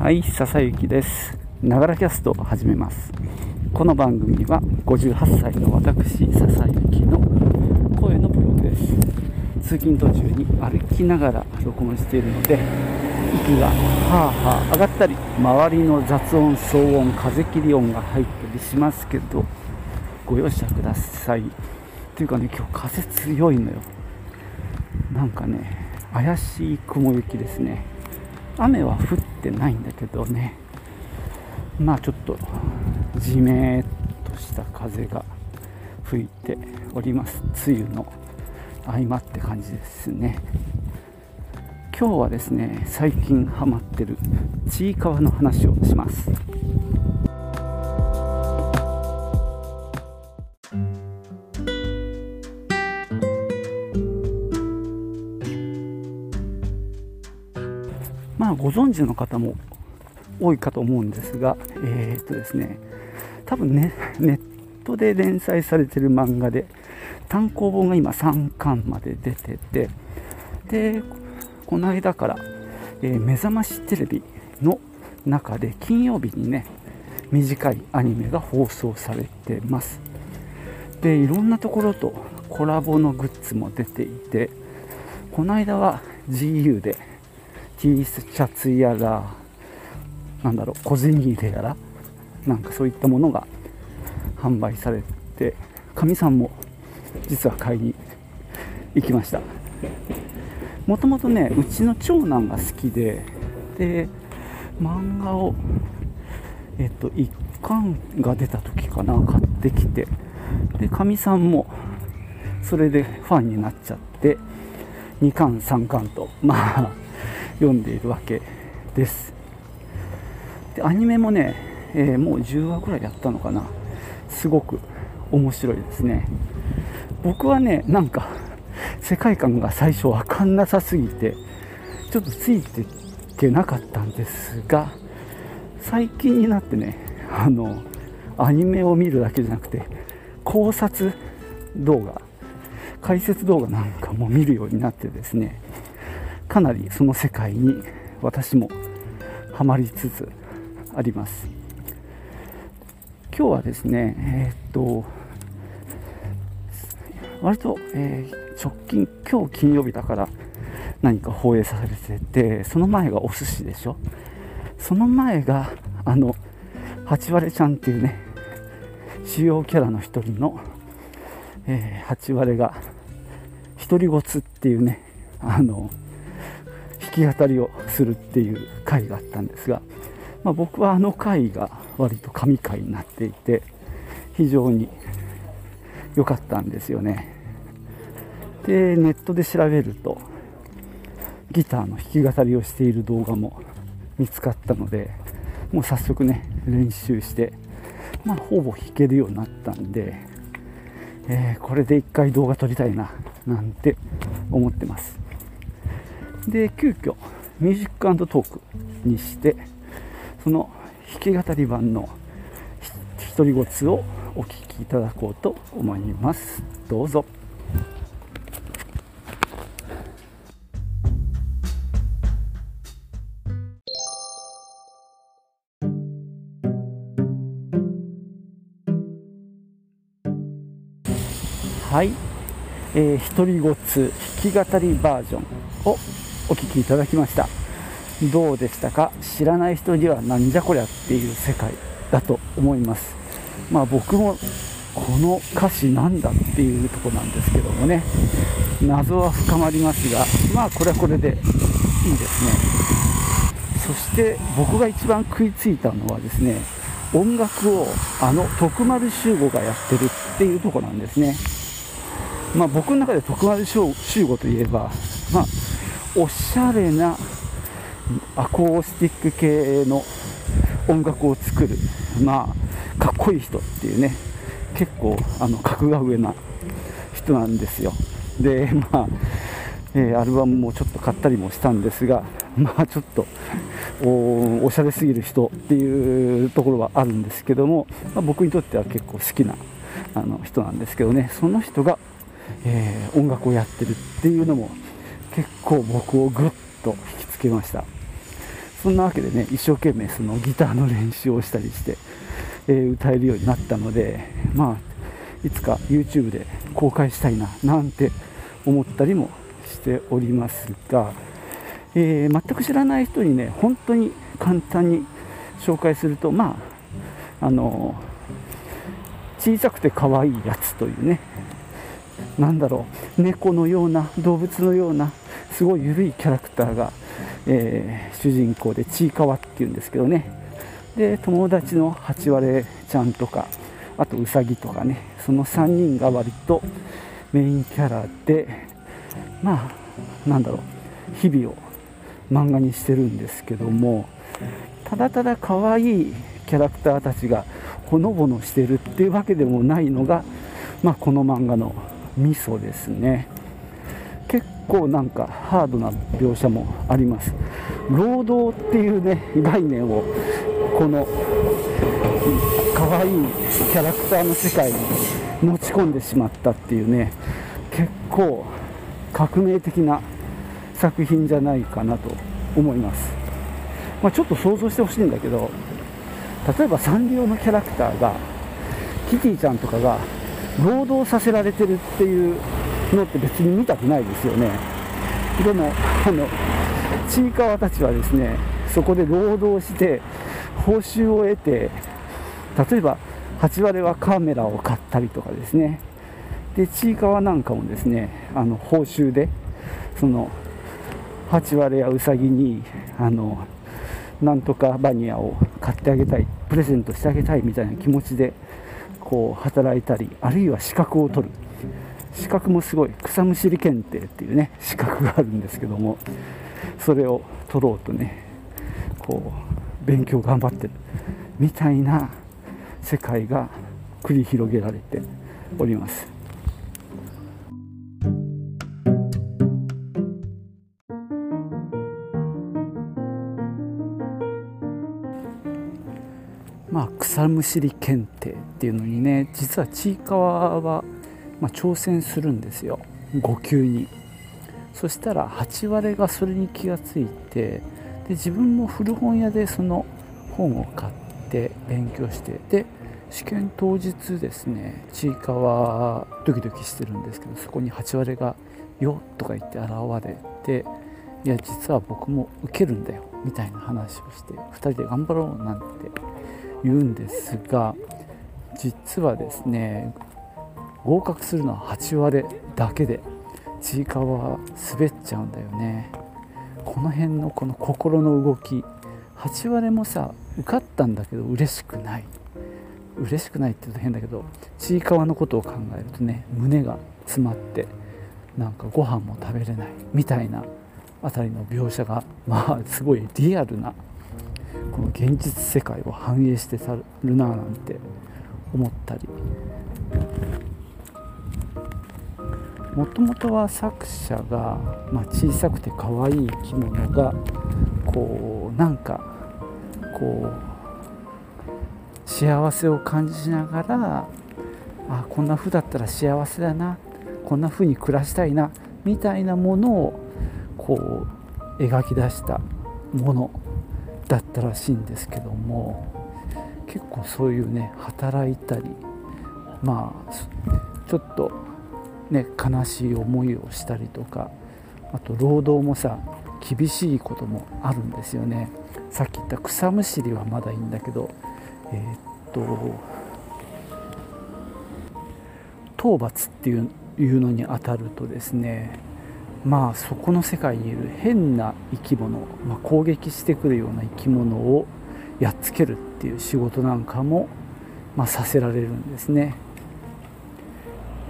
はい、笹雪です。ながらキャストを始めます。この番組は58歳の私、笹雪の声のブログです。通勤途中に歩きながら録音しているので、息がはあはあ上がったり、周りの雑音、騒音、風切り音が入ったりしますけど、ご容赦ください。というかね、今日風強いのよ。なんかね、怪しい雲行きですね。雨は降ってないんだけどね。まあちょっとじめっとした風が吹いております。梅雨の合間って感じですね。今日はですね最近ハマってるちいかわの話をします。あご存知の方も多いかと思うんですが、えー、っとですね、多分ね、ネットで連載されてる漫画で、単行本が今3巻まで出てて、で、この間から、えー目覚ましテレビの中で金曜日にね、短いアニメが放送されてます。で、いろんなところとコラボのグッズも出ていて、この間は GU で T シャツやら、なんだろう、小銭入れやら、なんかそういったものが販売されて、かみさんも実は買いに行きました。もともとね、うちの長男が好きで、で、漫画を、えっと、1巻が出た時かな、買ってきて、で、かみさんもそれでファンになっちゃって、2巻、3巻と、まあ、読んでいるわけです。でアニメもね、えーもう10話ぐらいやったのかな。すごく面白いですね。僕はね、なんか、世界観が最初わかんなさすぎて、ちょっとついていけなかったんですが、最近になってね、あの、アニメを見るだけじゃなくて、考察動画、解説動画なんかも見るようになってですね、かなりその世界に私もハマりつつあります。今日はですねえーっと割と、えー直近今日金曜日だから何か放映されててその前がお寿司でしょ。その前があの八割ちゃんっていうね主要キャラの一人の、えー、八割が独り言っていうねあの弾き語りをするっていう回があったんですが、まあ、僕はあの回が割と神回になっていて非常に良かったんですよね。でネットで調べるとギターの弾き語りをしている動画も見つかったのでもう早速ね練習してまあほぼ弾けるようになったんで、えーこれで一回動画撮りたいななんて思ってます。で急遽ミュージックトークにしてその弾き語り版の独り言をお聴きいただこうと思います。どうぞ。はい、えー、独り言弾き語りバージョンをお聞きいただきました。どうでしたか？知らない人にはなんじゃこりゃっていう世界だと思います。まあ僕もこの歌詞なんだっていうとこなんですけどもね。謎は深まりますがまあこれはこれでいいですね。そして僕が一番食いついたのはですね音楽をあの徳丸修吾がやってるっていうとこなんですね。まあ僕の中で徳丸修吾といえばまあおしゃれなアコースティック系の音楽を作るまあかっこいい人っていうね結構あの格が上な人なんですよ。でまあ、えーアルバムもちょっと買ったりもしたんですがまあちょっとおしゃれすぎる人っていうところはあるんですけども、まあ僕にとっては結構好きなあの人なんですけどね。その人が、えー音楽をやってるっていうのも結構僕をぐっと引きつけました。そんなわけでね一生懸命そのギターの練習をしたりして、えー、歌えるようになったのでまあいつか YouTube で公開したいななんて思ったりもしておりますが、えー、全く知らない人にね本当に簡単に紹介するとまああの小さくて可愛いやつというねなんだろう猫のような動物のようなすごい緩いキャラクターが、えー、主人公でちいかわっていうんですけどね。で友達のハチワレちゃんとかあとウサギとかね。その3人が割とメインキャラでまあなんだろう日々を漫画にしてるんですけどもただただ可愛いキャラクターたちがほのぼのしてるっていうわけでもないのが、まあ、この漫画のミソですね。結構なんかハードな描写もあります。労働っていうね概念をこの可愛いキャラクターの世界に持ち込んでしまったっていうね結構革命的な作品じゃないかなと思います、まあ、ちょっと想像してほしいんだけど例えばサンリオのキャラクターがキティちゃんとかが労働させられてるっていうのって別に見たくないですよね。でもあのちいかわたちはですねそこで労働して報酬を得て例えば8割はカメラを買ったりとかですね。でちいかわなんかもですねあの報酬でその8割やうさぎにあのなんとかバニアを買ってあげたいプレゼントしてあげたいみたいな気持ちでこう働いたりあるいは資格を取る。資格もすごい。草むしり検定っていうね資格があるんですけどもそれを取ろうとねこう勉強頑張ってるみたいな世界が繰り広げられております。まあ、草むしり検定っていうのにね実はちいかわは、まあ、挑戦するんですよ。5級に。そしたら8割がそれに気がついてで自分も古本屋でその本を買って勉強してで試験当日ですねちいかわドキドキしてるんですけどそこに8割が「よ」とか言って現れていや実は僕も受けるんだよみたいな話をして2人で頑張ろうなんて言うんですが実はですね合格するのは8割だけでちいかわは滑っちゃうんだよね。この辺のこの心の動き8割もさ受かったんだけど嬉しくない。嬉しくないって言うと変だけどちいかわのことを考えるとね胸が詰まってなんかご飯も食べれないみたいなあたりの描写がまあすごいリアルなこの現実世界を反映してたるななんて思ったりもともとは作者が、まあ、小さくて可愛い生き物がこうなんかこう幸せを感じながらあこんな風だったら幸せだなこんな風に暮らしたいなみたいなものをこう描き出したものだったらしいんですけども結構そういうね働いたりまあちょっとね悲しい思いをしたりとかあと労働もさ厳しいこともあるんですよね。さっき言った草むしりはまだいいんだけどえー、っと討伐っていうのにあたるとですねまあそこの世界にいる変な生き物、まあ、攻撃してくるような生き物をやっつけるっていう仕事なんかも、まあ、させられるんですね、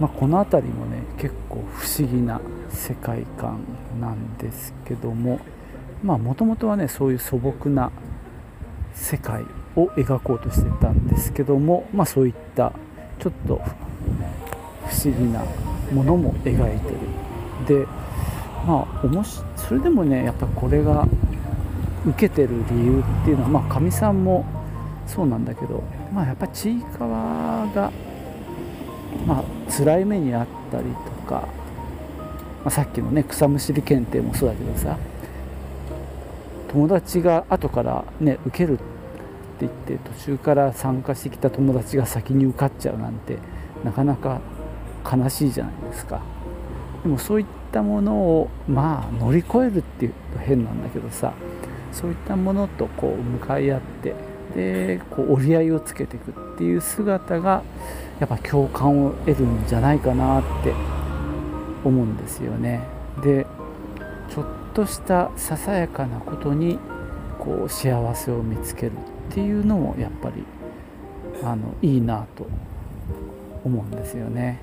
まあ、この辺りもね結構不思議な世界観なんですけどももともとはねそういう素朴な世界を描こうとしてたんですけども、まあ、そういったちょっと不思議なものも描いてる。でまあおもしそれでもねやっぱこれが受けてる理由っていうのはまあかみさんもそうなんだけどまあやっぱちいかわがまあ辛い目にあったりとか、まあ、さっきのね草むしり検定もそうだけどさ友達が後からね受けるって言って途中から参加してきた友達が先に受かっちゃうなんてなかなか悲しいじゃないですか。でもそういったものをまあ乗り越えるっていうと変なんだけどさそういったものとこう向かい合ってでこう折り合いをつけていくっていう姿がやっぱ共感を得るんじゃないかなって思うんですよね。でちょっとしたささやかなことにこう幸せを見つけるっていうのもやっぱりあのいいなと思うんですよね。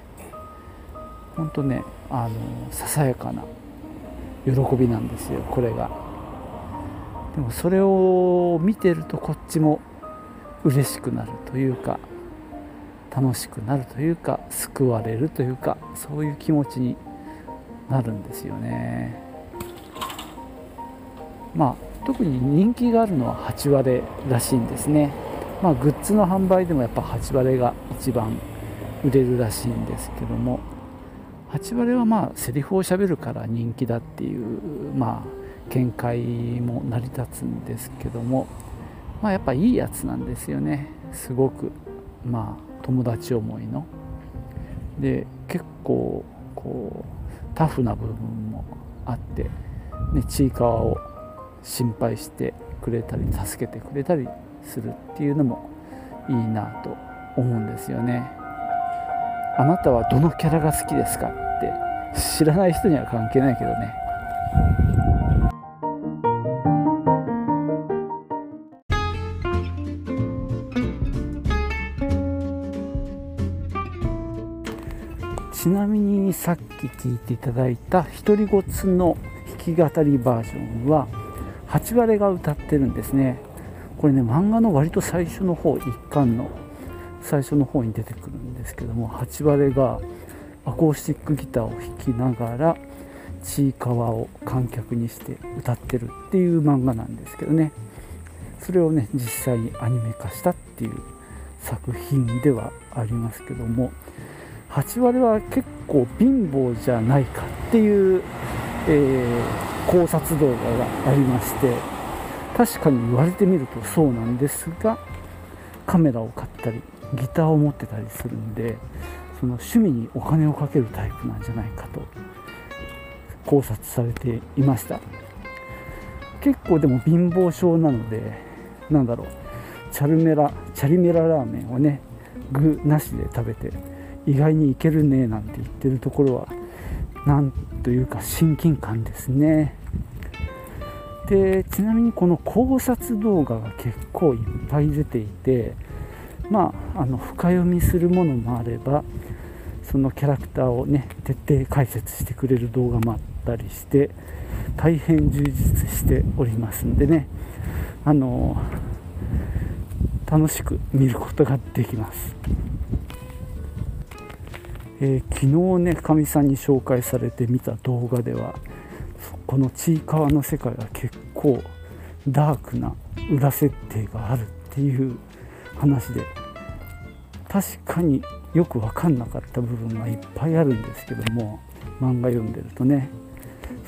本当ねあのささやかな喜びなんですよこれが。でもそれを見てるとこっちも嬉しくなるというか楽しくなるというか救われるというかそういう気持ちになるんですよね。まあ特に人気があるのは8割らしいんですね。まあグッズの販売でもやっぱ8割が一番売れるらしいんですけども8割はまあセリフをしゃべるから人気だっていうまあ見解も成り立つんですけどもまあやっぱいいやつなんですよね。すごく。まあ友達思いの。で結構こうタフな部分もあって、ね、ちいかわを心配してくれたり助けてくれたりするっていうのもいいなと思うんですよね。あなたはどのキャラが好きですかって知らない人には関係ないけどね。みにさっき聞いていただいた「独り言」の弾き語りバージョンは8割が歌ってるんですね。これね漫画の割と最初の方一巻の最初の方に出てくるんですけども8割がアコースティックギターを弾きながらちいかわを観客にして歌ってるっていう漫画なんですけどね。それをね実際にアニメ化したっていう作品ではありますけども8割は結構貧乏じゃないかっていう、えー、考察動画がありまして確かに言われてみるとそうなんですがカメラを買ったりギターを持ってたりするんでその趣味にお金をかけるタイプなんじゃないかと考察されていました。結構でも貧乏症なのでなんだろうチャルメラチャリメララーメンをね具なしで食べて意外にいけるねなんて言ってるところはなんというか親近感ですねでちなみにこの考察動画が結構いっぱい出ていてまああの深読みするものもあればそのキャラクターをね徹底解説してくれる動画もあったりして大変充実しておりますんでねあの楽しく見ることができます。えー、昨日ねかみさんに紹介されて見た動画ではこのちいかわの世界は結構ダークな裏設定があるっていう話で確かによく分かんなかった部分がいっぱいあるんですけども漫画読んでるとね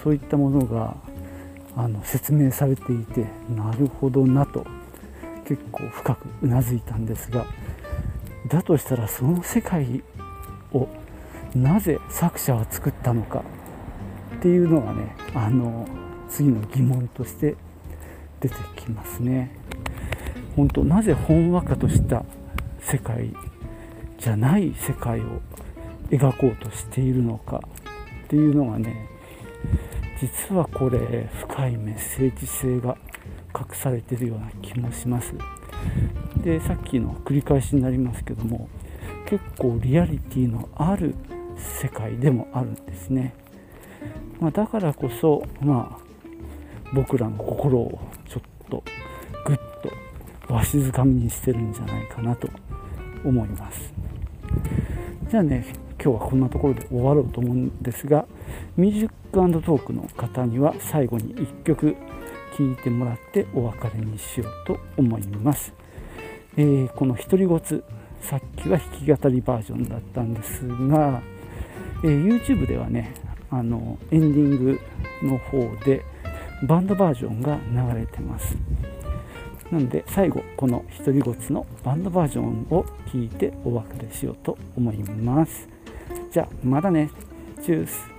そういったものがあの説明されていてなるほどなと結構深くうなずいたんですがだとしたらその世界をなぜ作者は作ったのかっていうのがねあの次の疑問として出てきますね。本当なぜほんわかとした世界じゃない世界を描こうとしているのかっていうのがね実はこれ深いメッセージ性が隠されてるような気もしますでさっきの繰り返しになりますけども結構リアリティのある世界でもあるんですね、まあ、だからこそまあ僕らの心をちょっとぐっとわしづかみにしてるんじゃないかなと思います。じゃあね今日はこんなところで終わろうと思うんですがミュージックトークの方には最後に1曲聴いてもらってお別れにしようと思います、えー、この独り言。さっきは弾き語りバージョンだったんですが、え、YouTube ではねあのエンディングの方でバンドバージョンが流れてます。なので最後この「独り言」のバンドバージョンを聞いてお別れしようと思います。じゃあまたね。チュース。